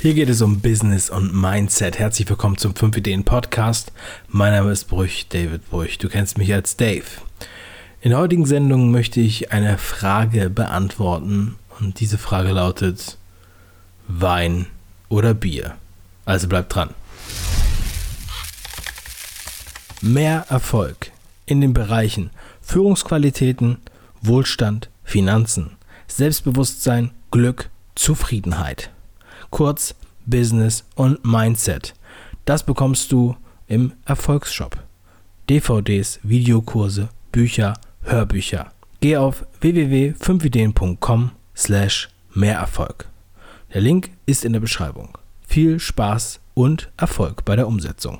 Hier geht es um Business und Mindset. Herzlich willkommen zum 5 Ideen Podcast. Mein Name ist Brüch, David Brüch. Du kennst mich als Dave. In der heutigen Sendung möchte ich eine Frage beantworten und diese Frage lautet Wein oder Bier? Also bleib dran. Mehr Erfolg in den Bereichen Führungsqualitäten, Wohlstand, Finanzen, Selbstbewusstsein, Glück, Zufriedenheit kurz Business und Mindset. Das bekommst du im Erfolgsshop. DVDs, Videokurse, Bücher, Hörbücher. Geh auf www.5ideen.com slash Mehrerfolg. Der Link ist in der Beschreibung. Viel Spaß und Erfolg bei der Umsetzung.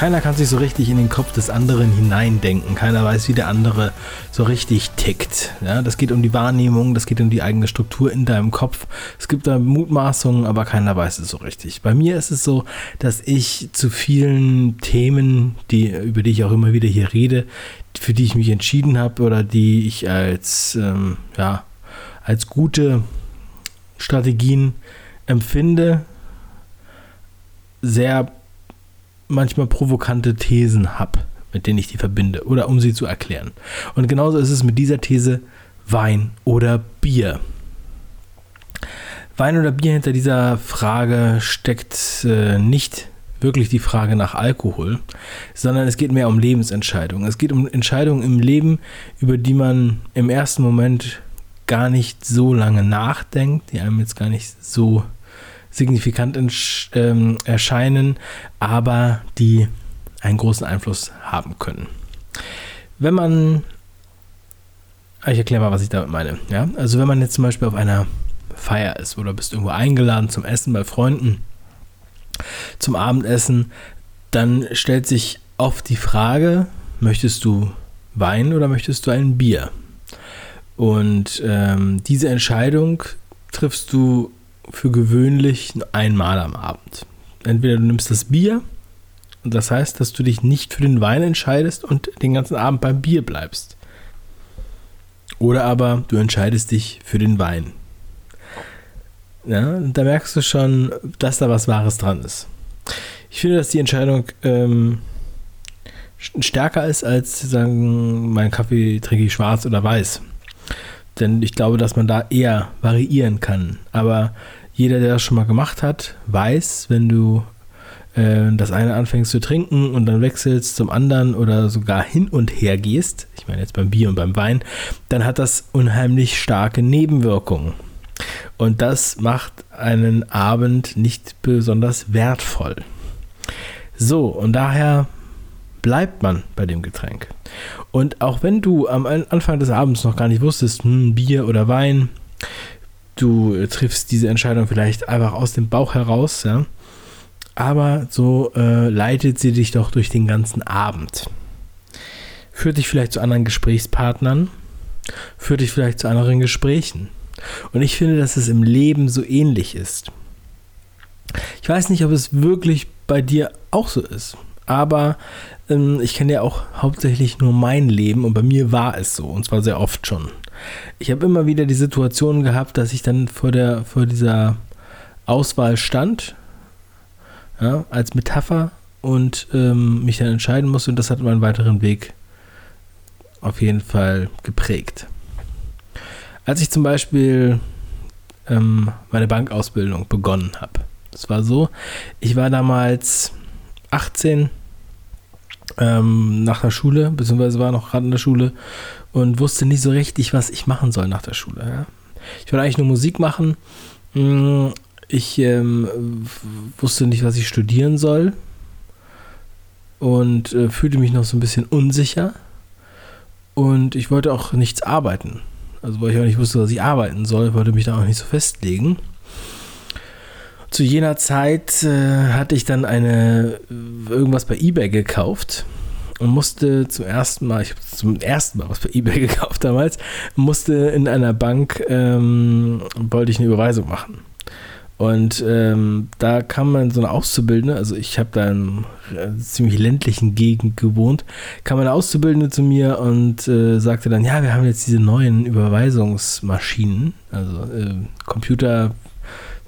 Keiner kann sich so richtig in den Kopf des anderen hineindenken. Keiner weiß, wie der andere so richtig tickt. Ja, das geht um die Wahrnehmung, das geht um die eigene Struktur in deinem Kopf. Es gibt da Mutmaßungen, aber keiner weiß es so richtig. Bei mir ist es so, dass ich zu vielen Themen, die, über die ich auch immer wieder hier rede, für die ich mich entschieden habe oder die ich als, ähm, ja, als gute Strategien empfinde, sehr manchmal provokante Thesen habe, mit denen ich die verbinde oder um sie zu erklären. Und genauso ist es mit dieser These Wein oder Bier. Wein oder Bier hinter dieser Frage steckt äh, nicht wirklich die Frage nach Alkohol, sondern es geht mehr um Lebensentscheidungen. Es geht um Entscheidungen im Leben, über die man im ersten Moment gar nicht so lange nachdenkt, die einem jetzt gar nicht so signifikant ähm, erscheinen, aber die einen großen Einfluss haben können. Wenn man, ich erkläre mal, was ich damit meine. Ja? Also wenn man jetzt zum Beispiel auf einer Feier ist oder bist irgendwo eingeladen zum Essen bei Freunden, zum Abendessen, dann stellt sich oft die Frage, möchtest du Wein oder möchtest du ein Bier? Und ähm, diese Entscheidung triffst du für gewöhnlich einmal am Abend. Entweder du nimmst das Bier, und das heißt, dass du dich nicht für den Wein entscheidest und den ganzen Abend beim Bier bleibst. Oder aber du entscheidest dich für den Wein. Ja, da merkst du schon, dass da was Wahres dran ist. Ich finde, dass die Entscheidung ähm, stärker ist, als zu sagen, mein Kaffee trinke ich schwarz oder weiß. Denn ich glaube, dass man da eher variieren kann. Aber jeder, der das schon mal gemacht hat, weiß, wenn du äh, das eine anfängst zu trinken und dann wechselst zum anderen oder sogar hin und her gehst, ich meine jetzt beim Bier und beim Wein, dann hat das unheimlich starke Nebenwirkungen. Und das macht einen Abend nicht besonders wertvoll. So, und daher bleibt man bei dem Getränk. Und auch wenn du am Anfang des Abends noch gar nicht wusstest, hm, Bier oder Wein, du äh, triffst diese Entscheidung vielleicht einfach aus dem Bauch heraus, ja. Aber so äh, leitet sie dich doch durch den ganzen Abend. Führt dich vielleicht zu anderen Gesprächspartnern, führt dich vielleicht zu anderen Gesprächen. Und ich finde, dass es im Leben so ähnlich ist. Ich weiß nicht, ob es wirklich bei dir auch so ist, aber ähm, ich kenne ja auch hauptsächlich nur mein Leben und bei mir war es so und zwar sehr oft schon. Ich habe immer wieder die Situation gehabt, dass ich dann vor, der, vor dieser Auswahl stand, ja, als Metapher und ähm, mich dann entscheiden musste und das hat meinen weiteren Weg auf jeden Fall geprägt. Als ich zum Beispiel ähm, meine Bankausbildung begonnen habe, das war so, ich war damals 18 ähm, nach der Schule, beziehungsweise war noch gerade in der Schule und wusste nicht so richtig, was ich machen soll nach der Schule. Ja. Ich wollte eigentlich nur Musik machen. Mm, ich ähm, wusste nicht, was ich studieren soll und äh, fühlte mich noch so ein bisschen unsicher. Und ich wollte auch nichts arbeiten. Also weil ich auch nicht wusste, was ich arbeiten soll, wollte mich da auch nicht so festlegen. Zu jener Zeit äh, hatte ich dann eine irgendwas bei eBay gekauft und musste zum ersten Mal, ich habe zum ersten Mal was bei eBay gekauft damals, musste in einer Bank, ähm, wollte ich eine Überweisung machen. Und ähm, da kam man so eine Auszubildende, also ich habe da in einer ziemlich ländlichen Gegend gewohnt, kam eine Auszubildende zu mir und äh, sagte dann, ja, wir haben jetzt diese neuen Überweisungsmaschinen, also äh, Computer,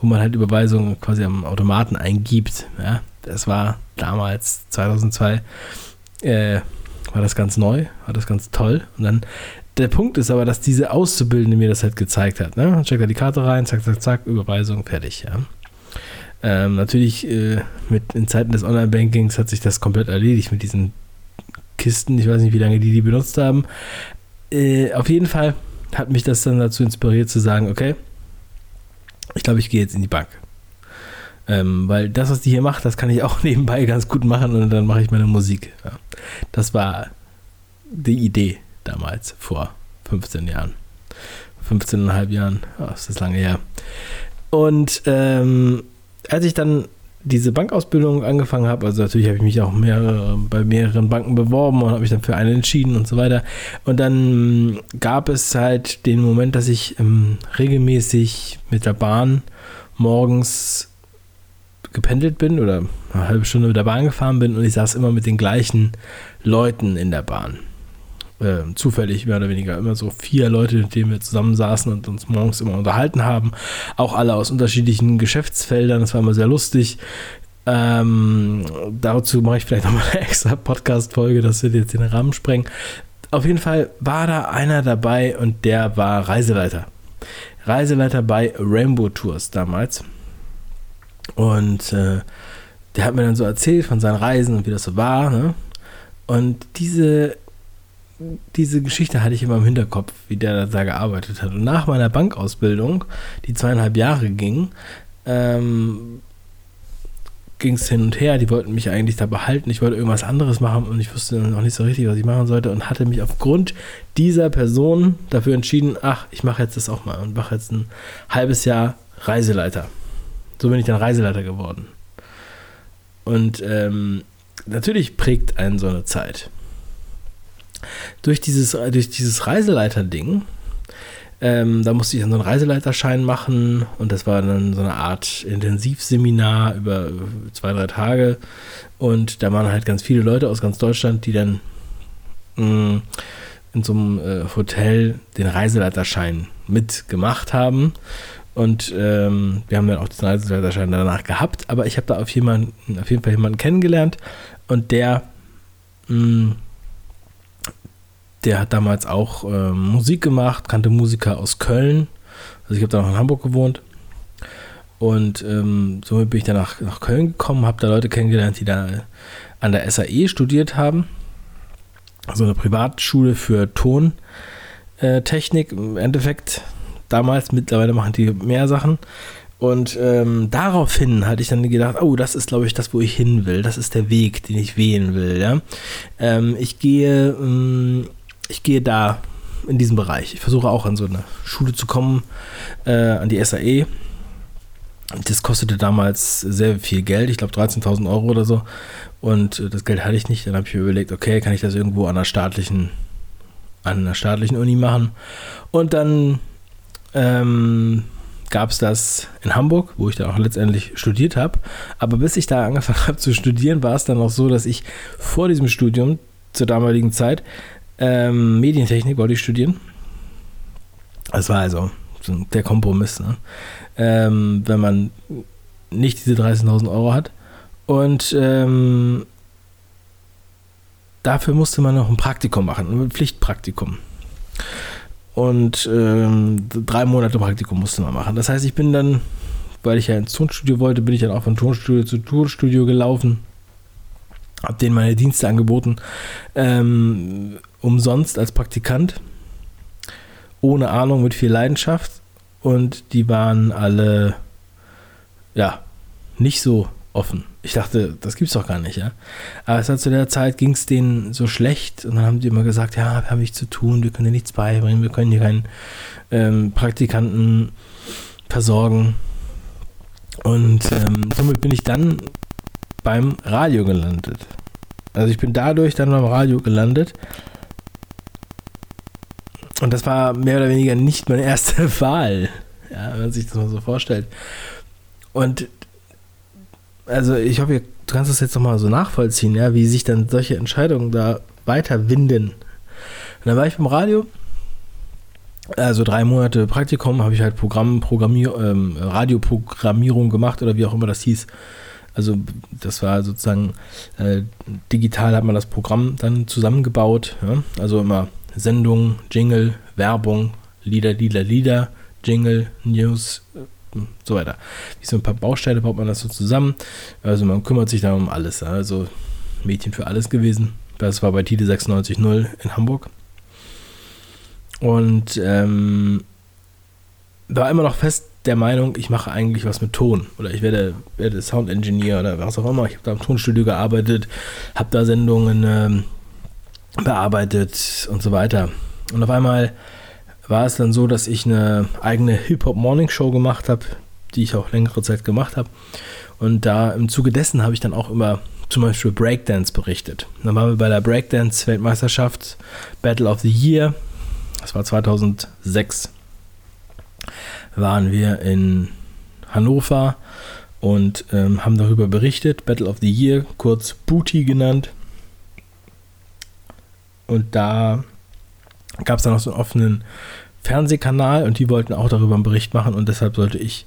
wo man halt Überweisungen quasi am Automaten eingibt. Ja, das war damals 2002, äh, war das ganz neu, war das ganz toll. Und dann der Punkt ist aber, dass diese Auszubildende mir das halt gezeigt hat. Ne? Checkt da die Karte rein, zack, zack, zack, Überweisung, fertig. Ja. Ähm, natürlich äh, mit in Zeiten des Online-Bankings hat sich das komplett erledigt mit diesen Kisten. Ich weiß nicht, wie lange die die benutzt haben. Äh, auf jeden Fall hat mich das dann dazu inspiriert zu sagen, okay, ich glaube, ich gehe jetzt in die Bank. Ähm, weil das, was die hier macht, das kann ich auch nebenbei ganz gut machen und dann mache ich meine Musik. Ja. Das war die Idee damals, vor 15 Jahren. 15,5 Jahren, oh, ist das lange her. Und ähm, als ich dann diese Bankausbildung angefangen habe, also natürlich habe ich mich auch mehrere, bei mehreren Banken beworben und habe mich dann für eine entschieden und so weiter. Und dann gab es halt den Moment, dass ich ähm, regelmäßig mit der Bahn morgens gependelt bin oder eine halbe Stunde mit der Bahn gefahren bin und ich saß immer mit den gleichen Leuten in der Bahn äh, zufällig mehr oder weniger immer so vier Leute, mit denen wir zusammensaßen und uns morgens immer unterhalten haben. Auch alle aus unterschiedlichen Geschäftsfeldern. Das war immer sehr lustig. Ähm, dazu mache ich vielleicht nochmal eine extra Podcast-Folge, dass wir jetzt den Rahmen sprengen. Auf jeden Fall war da einer dabei und der war Reiseleiter. Reiseleiter bei Rainbow Tours damals. Und äh, der hat mir dann so erzählt von seinen Reisen und wie das so war. Ne? Und diese diese Geschichte hatte ich immer im Hinterkopf, wie der da gearbeitet hat. Und nach meiner Bankausbildung, die zweieinhalb Jahre ging, ähm, ging es hin und her. Die wollten mich eigentlich da behalten. Ich wollte irgendwas anderes machen und ich wusste noch nicht so richtig, was ich machen sollte und hatte mich aufgrund dieser Person dafür entschieden, ach, ich mache jetzt das auch mal und mache jetzt ein halbes Jahr Reiseleiter. So bin ich dann Reiseleiter geworden. Und ähm, natürlich prägt einen so eine Zeit durch dieses, durch dieses Reiseleiter-Ding, ähm, da musste ich dann so einen Reiseleiterschein machen und das war dann so eine Art Intensivseminar über zwei, drei Tage. Und da waren halt ganz viele Leute aus ganz Deutschland, die dann mh, mm, in so einem äh, Hotel den Reiseleiterschein mitgemacht haben. Und ähm, wir haben dann auch diesen Reiseleiterschein danach gehabt, aber ich habe da auf, jemanden, auf jeden Fall jemanden kennengelernt und der mh, mm, der hat damals auch äh, Musik gemacht, kannte Musiker aus Köln. Also ich habe da noch in Hamburg gewohnt. Und ähm, somit bin ich dann nach, nach Köln gekommen, habe da Leute kennengelernt, die da an der SAE studiert haben. Also eine Privatschule für Tontechnik. Im Endeffekt damals, mittlerweile machen die mehr Sachen. Und ähm, daraufhin hatte ich dann gedacht, oh, das ist, glaube ich, das, wo ich hin will. Das ist der Weg, den ich wählen will. Ja? Ähm, ich gehe ähm, ich gehe da in diesem Bereich. Ich versuche auch an so eine Schule zu kommen, äh, an die SAE. Das kostete damals sehr viel Geld, ich glaube 13.000 Euro oder so. Und äh, das Geld hatte ich nicht. Dann habe ich mir überlegt, okay, kann ich das irgendwo an einer staatlichen, an einer staatlichen Uni machen? Und dann ähm, gab es das in Hamburg, wo ich dann auch letztendlich studiert habe. Aber bis ich da angefangen habe zu studieren, war es dann auch so, dass ich vor diesem Studium zur damaligen Zeit ähm, Medientechnik wollte ich studieren. Das war also der Kompromiss, ne? ähm, wenn man nicht diese 30.000 Euro hat. Und ähm, dafür musste man noch ein Praktikum machen, ein Pflichtpraktikum. Und ähm, drei Monate Praktikum musste man machen. Das heißt, ich bin dann, weil ich ja ins Tonstudio wollte, bin ich dann auch von Tonstudio zu Tonstudio gelaufen habe denen meine Dienste angeboten, ähm, umsonst als Praktikant, ohne Ahnung, mit viel Leidenschaft und die waren alle, ja, nicht so offen. Ich dachte, das gibt's doch gar nicht, ja. Aber es hat zu der Zeit ging es denen so schlecht und dann haben die immer gesagt, ja, wir haben nichts zu tun, wir können dir nichts beibringen, wir können hier keinen ähm, Praktikanten versorgen. Und ähm, somit bin ich dann beim Radio gelandet. Also ich bin dadurch dann beim Radio gelandet. Und das war mehr oder weniger nicht meine erste Wahl. Ja, wenn man sich das mal so vorstellt. Und also ich hoffe, du kannst das jetzt nochmal so nachvollziehen, ja, wie sich dann solche Entscheidungen da weiter winden. Und dann war ich beim Radio, also drei Monate Praktikum, habe ich halt Programm, Programmier, ähm, Radioprogrammierung gemacht oder wie auch immer das hieß. Also das war sozusagen äh, digital hat man das Programm dann zusammengebaut. Ja? Also immer Sendung, Jingle, Werbung, Lieder, Lieder, Lieder, Jingle, News, äh, so weiter. Wie so ein paar Bausteine baut man das so zusammen. Also man kümmert sich da um alles. Also Mädchen für alles gewesen. Das war bei Tide 96.0 in Hamburg. Und ähm, war immer noch fest der Meinung, ich mache eigentlich was mit Ton oder ich werde, werde Sound Engineer oder was auch immer. Ich habe da im Tonstudio gearbeitet, habe da Sendungen ähm, bearbeitet und so weiter. Und auf einmal war es dann so, dass ich eine eigene Hip-Hop Morning Show gemacht habe, die ich auch längere Zeit gemacht habe. Und da im Zuge dessen habe ich dann auch immer zum Beispiel Breakdance berichtet. Dann waren wir bei der Breakdance-Weltmeisterschaft Battle of the Year. Das war 2006 waren wir in Hannover und ähm, haben darüber berichtet. Battle of the Year, kurz Booty genannt. Und da gab es dann noch so einen offenen Fernsehkanal und die wollten auch darüber einen Bericht machen und deshalb sollte ich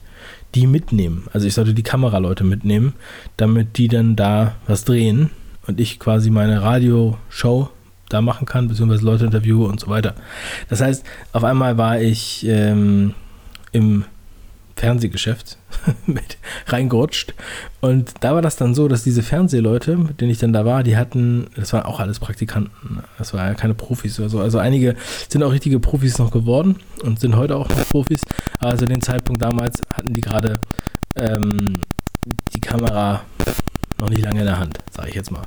die mitnehmen. Also ich sollte die Kameraleute mitnehmen, damit die dann da was drehen und ich quasi meine Radioshow da machen kann, beziehungsweise Leute interviewe und so weiter. Das heißt, auf einmal war ich ähm, im Fernsehgeschäft mit reingerutscht. Und da war das dann so, dass diese Fernsehleute, mit denen ich dann da war, die hatten, das waren auch alles Praktikanten. Das waren ja keine Profis oder so. Also einige sind auch richtige Profis noch geworden und sind heute auch noch Profis. Aber zu dem Zeitpunkt damals hatten die gerade ähm, die Kamera noch nicht lange in der Hand, sage ich jetzt mal.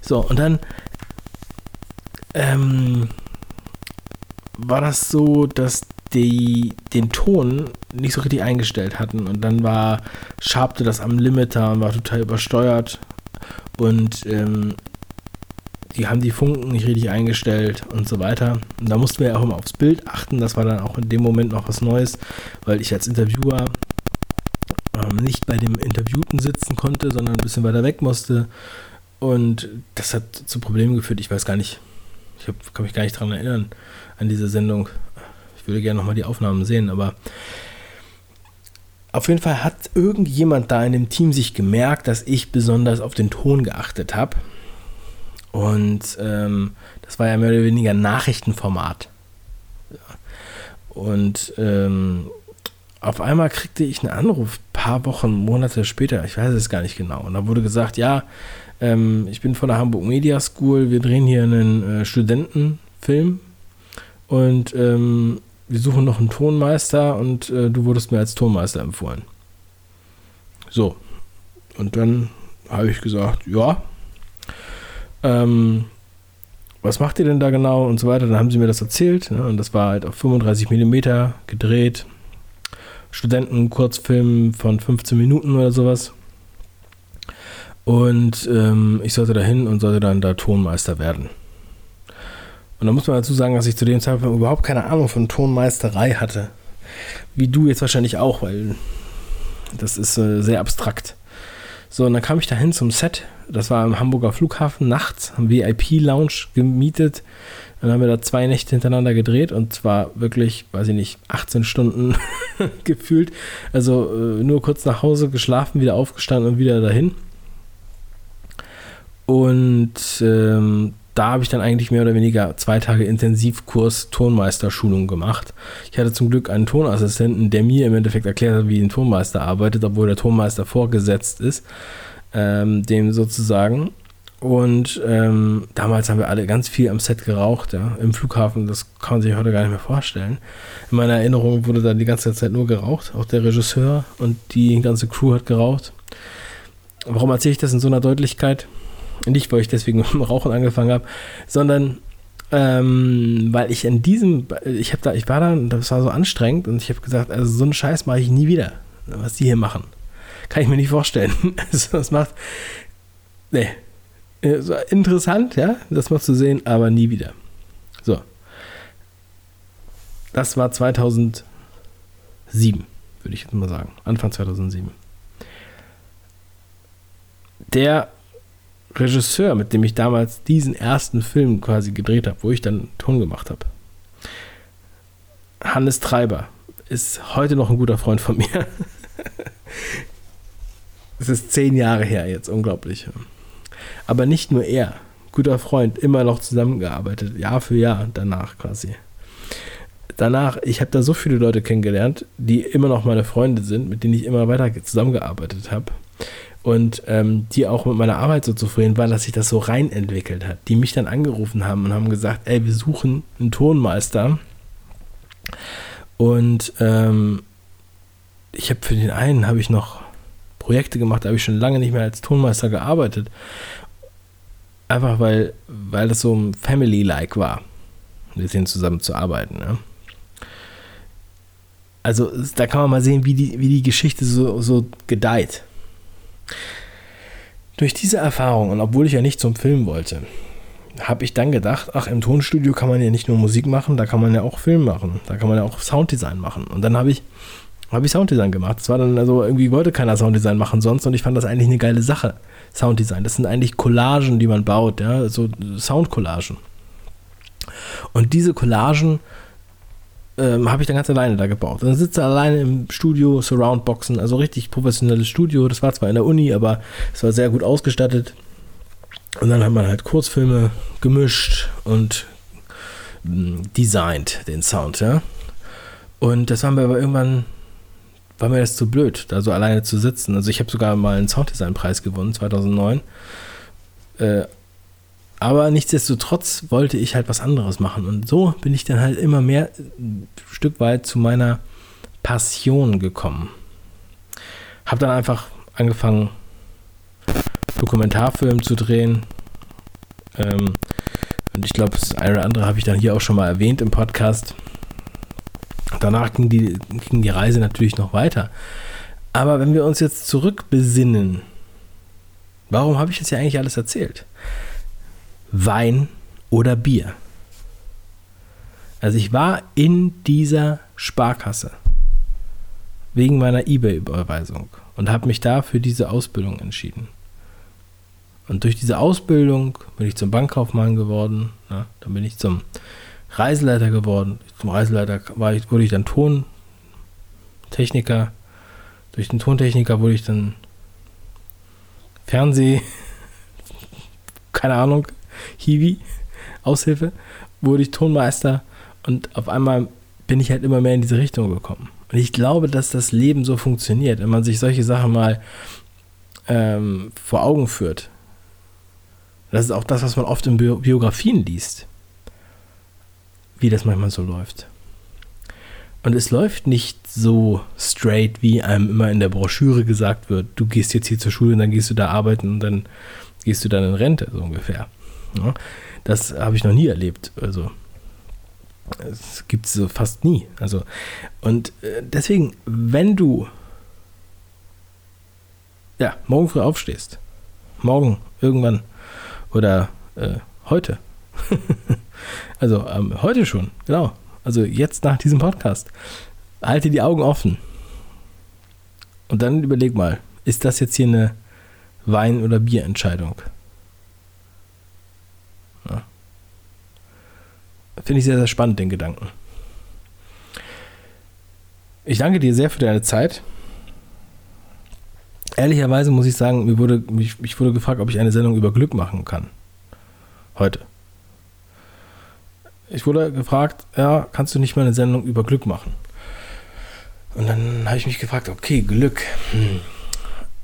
So, und dann ähm, war das so, dass die den Ton nicht so richtig eingestellt hatten. Und dann war, schabte das am Limiter und war total übersteuert. Und ähm, die haben die Funken nicht richtig eingestellt und so weiter. Und da mussten wir auch immer aufs Bild achten. Das war dann auch in dem Moment noch was Neues, weil ich als Interviewer ähm, nicht bei dem Interviewten sitzen konnte, sondern ein bisschen weiter weg musste. Und das hat zu Problemen geführt. Ich weiß gar nicht, ich hab, kann mich gar nicht daran erinnern, an diese Sendung würde gerne nochmal die Aufnahmen sehen, aber auf jeden Fall hat irgendjemand da in dem Team sich gemerkt, dass ich besonders auf den Ton geachtet habe. Und ähm, das war ja mehr oder weniger Nachrichtenformat. Und ähm, auf einmal kriegte ich einen Anruf, paar Wochen, Monate später, ich weiß es gar nicht genau. Und da wurde gesagt, ja, ähm, ich bin von der Hamburg Media School, wir drehen hier einen äh, Studentenfilm und ähm, wir suchen noch einen Tonmeister und äh, du wurdest mir als Tonmeister empfohlen. So. Und dann habe ich gesagt, ja. Ähm, was macht ihr denn da genau und so weiter? Dann haben sie mir das erzählt. Ne? Und das war halt auf 35 mm gedreht. Studenten-Kurzfilm von 15 Minuten oder sowas. Und ähm, ich sollte da hin und sollte dann da Tonmeister werden. Und da muss man dazu sagen, dass ich zu dem Zeitpunkt überhaupt keine Ahnung von Tonmeisterei hatte. Wie du jetzt wahrscheinlich auch, weil das ist äh, sehr abstrakt. So, und dann kam ich dahin zum Set. Das war am Hamburger Flughafen nachts, haben VIP-Lounge gemietet. Dann haben wir da zwei Nächte hintereinander gedreht und zwar wirklich, weiß ich nicht, 18 Stunden gefühlt. Also äh, nur kurz nach Hause geschlafen, wieder aufgestanden und wieder dahin. Und ähm, da habe ich dann eigentlich mehr oder weniger zwei Tage Intensivkurs Tonmeisterschulung gemacht. Ich hatte zum Glück einen Tonassistenten, der mir im Endeffekt erklärt hat, wie ein Tonmeister arbeitet, obwohl der Tonmeister vorgesetzt ist, ähm, dem sozusagen. Und ähm, damals haben wir alle ganz viel am Set geraucht, ja, im Flughafen. Das kann man sich heute gar nicht mehr vorstellen. In meiner Erinnerung wurde da die ganze Zeit nur geraucht. Auch der Regisseur und die ganze Crew hat geraucht. Warum erzähle ich das in so einer Deutlichkeit? Nicht, weil ich deswegen mit dem Rauchen angefangen habe, sondern ähm, weil ich in diesem, ich habe da, ich war da, das war so anstrengend und ich habe gesagt, also so einen Scheiß mache ich nie wieder, was die hier machen. Kann ich mir nicht vorstellen. Also das macht, nee, äh, so interessant, ja, das mal zu sehen, aber nie wieder. So. Das war 2007, würde ich jetzt mal sagen. Anfang 2007. der Regisseur, mit dem ich damals diesen ersten Film quasi gedreht habe, wo ich dann Ton gemacht habe, Hannes Treiber, ist heute noch ein guter Freund von mir. Es ist zehn Jahre her jetzt, unglaublich. Aber nicht nur er, guter Freund, immer noch zusammengearbeitet, Jahr für Jahr danach quasi. Danach, ich habe da so viele Leute kennengelernt, die immer noch meine Freunde sind, mit denen ich immer weiter zusammengearbeitet habe. Und ähm, die auch mit meiner Arbeit so zufrieden waren, dass sich das so rein entwickelt hat. Die mich dann angerufen haben und haben gesagt, ey, wir suchen einen Tonmeister. Und ähm, ich habe für den einen habe ich noch Projekte gemacht, da habe ich schon lange nicht mehr als Tonmeister gearbeitet. Einfach weil, weil das so Family-like war, mit denen zusammen zu arbeiten. Ne? Also da kann man mal sehen, wie die, wie die Geschichte so, so gedeiht. Durch diese Erfahrung, und obwohl ich ja nicht zum Film wollte, habe ich dann gedacht, ach, im Tonstudio kann man ja nicht nur Musik machen, da kann man ja auch Film machen, da kann man ja auch Sounddesign machen. Und dann habe ich, hab ich Sounddesign gemacht. Es war dann also, irgendwie wollte keiner Sounddesign machen sonst und ich fand das eigentlich eine geile Sache. Sounddesign. Das sind eigentlich Collagen, die man baut, ja, so Soundcollagen. Und diese Collagen ähm, habe ich dann ganz alleine da gebaut. Dann sitze alleine im Studio, Surroundboxen, also richtig professionelles Studio. Das war zwar in der Uni, aber es war sehr gut ausgestattet. Und dann hat man halt Kurzfilme gemischt und mh, designt den Sound, ja. Und das haben wir aber irgendwann, war mir das zu blöd, da so alleine zu sitzen. Also ich habe sogar mal einen Sounddesign-Preis gewonnen, 2009. Äh, aber nichtsdestotrotz wollte ich halt was anderes machen. Und so bin ich dann halt immer mehr ein Stück weit zu meiner Passion gekommen. Habe dann einfach angefangen, Dokumentarfilm zu drehen. Ähm, und ich glaube, das eine oder andere habe ich dann hier auch schon mal erwähnt im Podcast. Danach ging die, ging die Reise natürlich noch weiter. Aber wenn wir uns jetzt zurückbesinnen, warum habe ich das ja eigentlich alles erzählt? Wein oder Bier. Also ich war in dieser Sparkasse wegen meiner eBay-Überweisung und habe mich da für diese Ausbildung entschieden. Und durch diese Ausbildung bin ich zum Bankkaufmann geworden, ja, dann bin ich zum Reiseleiter geworden. Zum Reiseleiter ich, wurde ich dann Tontechniker. Durch den Tontechniker wurde ich dann Fernseh, keine Ahnung, Hiwi, Aushilfe, wurde ich Tonmeister und auf einmal bin ich halt immer mehr in diese Richtung gekommen. Und ich glaube, dass das Leben so funktioniert, wenn man sich solche Sachen mal ähm, vor Augen führt. Das ist auch das, was man oft in Bi Biografien liest, wie das manchmal so läuft. Und es läuft nicht so straight, wie einem immer in der Broschüre gesagt wird. Du gehst jetzt hier zur Schule und dann gehst du da arbeiten und dann gehst du dann in Rente, so ungefähr. Ja, das habe ich noch nie erlebt. Also, es gibt es so fast nie. Also, und äh, deswegen, wenn du ja, morgen früh aufstehst, morgen irgendwann oder äh, heute, also ähm, heute schon, genau, also jetzt nach diesem Podcast, halte die Augen offen und dann überleg mal, ist das jetzt hier eine Wein- oder Bierentscheidung? Finde ich sehr, sehr spannend, den Gedanken. Ich danke dir sehr für deine Zeit. Ehrlicherweise muss ich sagen, mir wurde, mich, mich wurde gefragt, ob ich eine Sendung über Glück machen kann. Heute. Ich wurde gefragt, ja, kannst du nicht mal eine Sendung über Glück machen? Und dann habe ich mich gefragt, okay, Glück. Hm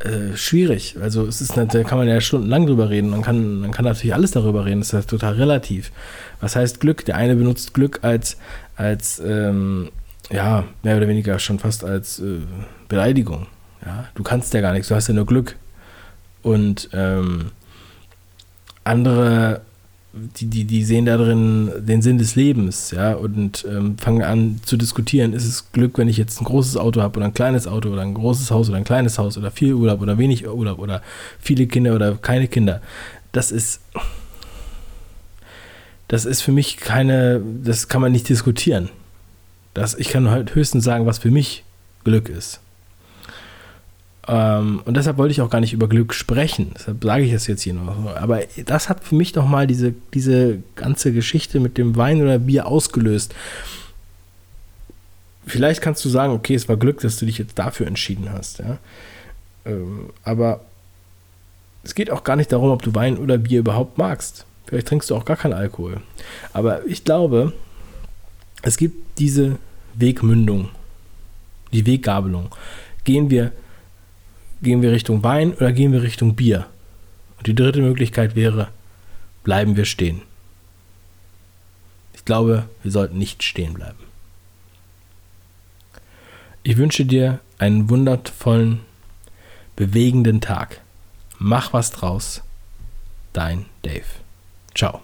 äh, schwierig. Also es ist, da kann man ja stundenlang drüber reden. Man kann, man kann natürlich alles darüber reden. Das ist ja total relativ. Was heißt Glück? Der eine benutzt Glück als, als ähm, ja, mehr oder weniger schon fast als äh, Beleidigung. Ja, du kannst ja gar nichts, du hast ja nur Glück. Und ähm, andere die, die, die sehen da drin den Sinn des Lebens, ja, und ähm, fangen an zu diskutieren, ist es Glück, wenn ich jetzt ein großes Auto habe oder ein kleines Auto oder ein großes Haus oder ein kleines Haus oder viel Urlaub oder wenig Urlaub oder viele Kinder oder keine Kinder. Das ist, das ist für mich keine, das kann man nicht diskutieren. Das, ich kann halt höchstens sagen, was für mich Glück ist. Ähm, und deshalb wollte ich auch gar nicht über Glück sprechen. Deshalb sage ich das jetzt hier noch. Aber das hat für mich nochmal diese, diese ganze Geschichte mit dem Wein oder Bier ausgelöst. Vielleicht kannst du sagen, okay, es war Glück, dass du dich jetzt dafür entschieden hast. Ja? Ähm, aber es geht auch gar nicht darum, ob du Wein oder Bier überhaupt magst. Vielleicht trinkst du auch gar keinen Alkohol. Aber ich glaube, es gibt diese Wegmündung, die Weggabelung. Gehen wir, gehen wir Richtung Wein oder gehen wir Richtung Bier? Und die dritte Möglichkeit wäre, bleiben wir stehen. Ich glaube, wir sollten nicht stehen bleiben. Ich wünsche dir einen wundervollen, bewegenden Tag. Mach was draus. Dein Dave. Ciao.